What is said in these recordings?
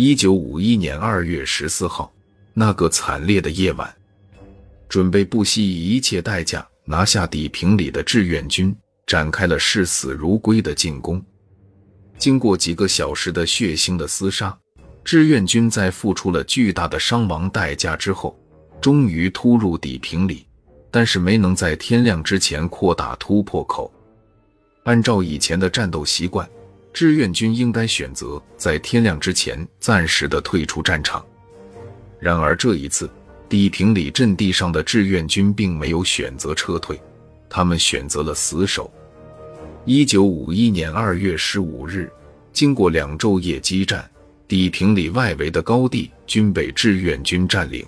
一九五一年二月十四号，那个惨烈的夜晚，准备不惜一切代价拿下底平里的志愿军展开了视死如归的进攻。经过几个小时的血腥的厮杀，志愿军在付出了巨大的伤亡代价之后，终于突入底平里，但是没能在天亮之前扩大突破口。按照以前的战斗习惯。志愿军应该选择在天亮之前暂时的退出战场。然而这一次，地平里阵地上的志愿军并没有选择撤退，他们选择了死守。一九五一年二月十五日，经过两昼夜激战，地平里外围的高地均被志愿军占领，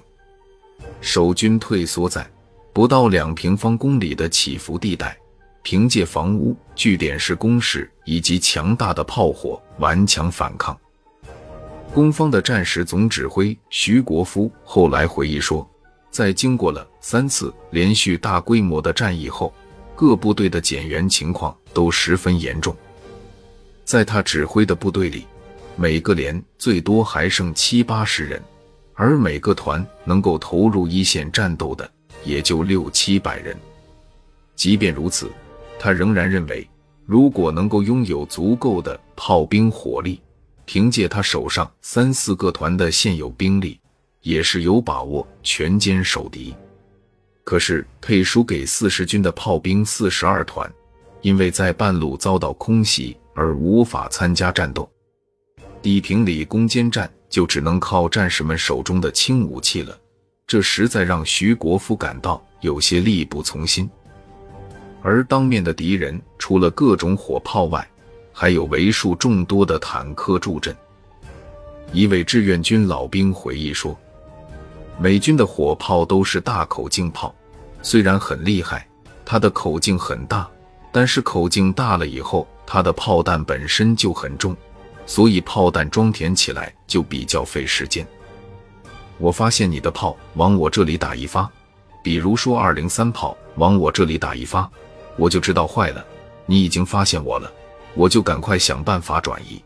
守军退缩在不到两平方公里的起伏地带。凭借房屋、据点式工事以及强大的炮火顽强反抗。攻方的战时总指挥徐国夫后来回忆说，在经过了三次连续大规模的战役后，各部队的减员情况都十分严重。在他指挥的部队里，每个连最多还剩七八十人，而每个团能够投入一线战斗的也就六七百人。即便如此。他仍然认为，如果能够拥有足够的炮兵火力，凭借他手上三四个团的现有兵力，也是有把握全歼守敌。可是配输给四十军的炮兵四十二团，因为在半路遭到空袭而无法参加战斗。地平里攻坚战就只能靠战士们手中的轻武器了，这实在让徐国夫感到有些力不从心。而当面的敌人除了各种火炮外，还有为数众多的坦克助阵。一位志愿军老兵回忆说：“美军的火炮都是大口径炮，虽然很厉害，它的口径很大，但是口径大了以后，它的炮弹本身就很重，所以炮弹装填起来就比较费时间。我发现你的炮往我这里打一发，比如说二零三炮往我这里打一发。”我就知道坏了，你已经发现我了，我就赶快想办法转移。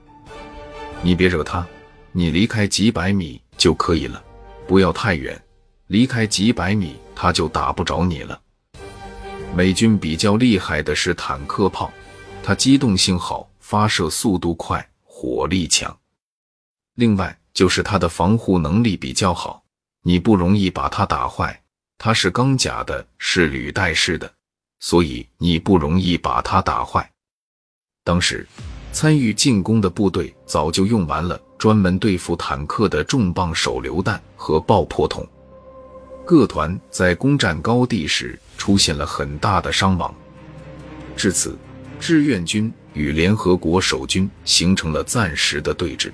你别惹他，你离开几百米就可以了，不要太远，离开几百米他就打不着你了。美军比较厉害的是坦克炮，它机动性好，发射速度快，火力强。另外就是它的防护能力比较好，你不容易把它打坏。它是钢甲的，是履带式的。所以你不容易把它打坏。当时参与进攻的部队早就用完了专门对付坦克的重磅手榴弹和爆破筒，各团在攻占高地时出现了很大的伤亡。至此，志愿军与联合国守军形成了暂时的对峙。